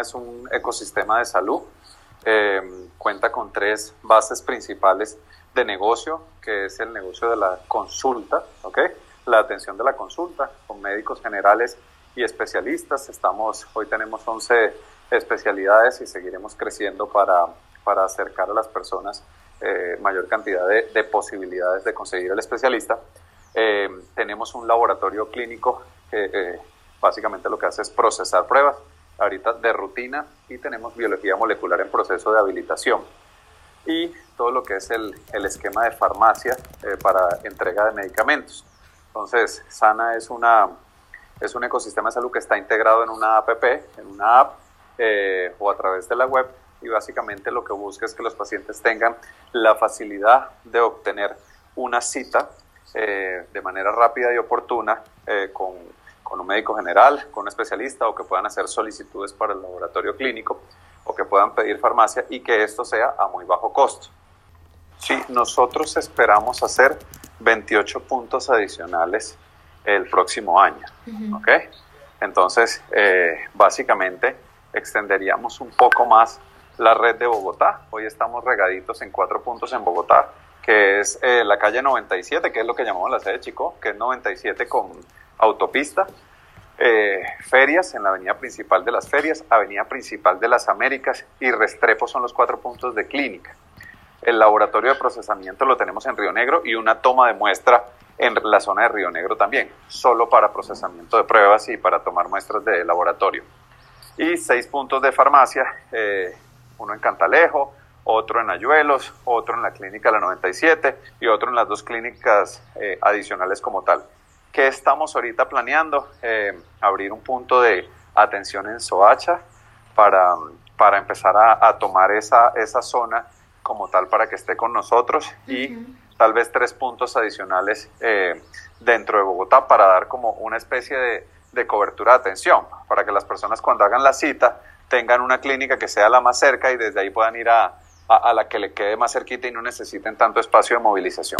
es un ecosistema de salud. Eh, cuenta con tres bases principales de negocio, que es el negocio de la consulta, ¿ok? La atención de la consulta con médicos generales y especialistas. Estamos, hoy tenemos 11 especialidades y seguiremos creciendo para, para acercar a las personas eh, mayor cantidad de, de, posibilidades de conseguir el especialista. Eh, tenemos un laboratorio clínico que básicamente lo que hace es procesar pruebas ahorita de rutina y tenemos biología molecular en proceso de habilitación y todo lo que es el, el esquema de farmacia eh, para entrega de medicamentos. Entonces, Sana es, una, es un ecosistema de salud que está integrado en una app, en una app eh, o a través de la web y básicamente lo que busca es que los pacientes tengan la facilidad de obtener una cita eh, de manera rápida y oportuna eh, con, con, un médico general, con un especialista o que puedan hacer solicitudes para el laboratorio clínico o que puedan pedir farmacia y que esto sea a muy bajo costo. Sí, nosotros esperamos hacer 28 puntos adicionales el próximo año. Uh -huh. Entonces, eh, básicamente extenderíamos un poco más la red de Bogotá. Hoy estamos regaditos en cuatro puntos en Bogotá que es eh, la calle 97, que es lo que llamamos la sede de Chico, que es 97 con autopista, eh, ferias en la avenida principal de las ferias, avenida principal de las Américas y Restrepo son los cuatro puntos de clínica. El laboratorio de procesamiento lo tenemos en Río Negro y una toma de muestra en la zona de Río Negro también, solo para procesamiento de pruebas y para tomar muestras de laboratorio. Y seis puntos de farmacia, eh, uno en Cantalejo, otro en Ayuelos, otro en la clínica La 97 y otro en las dos clínicas eh, adicionales como tal. ¿Qué estamos ahorita planeando? Eh, abrir un punto de atención en Soacha para, para empezar a, a, tomar esa, esa zona como tal para que esté con nosotros y uh -huh. tal vez tres puntos adicionales eh, dentro de Bogotá para dar como una especie de, de cobertura de atención, para que las personas cuando hagan la cita tengan una clínica que sea la más cerca y desde ahí puedan ir a, a, a, la que le quede más cerquita y no necesiten tanto espacio de movilización.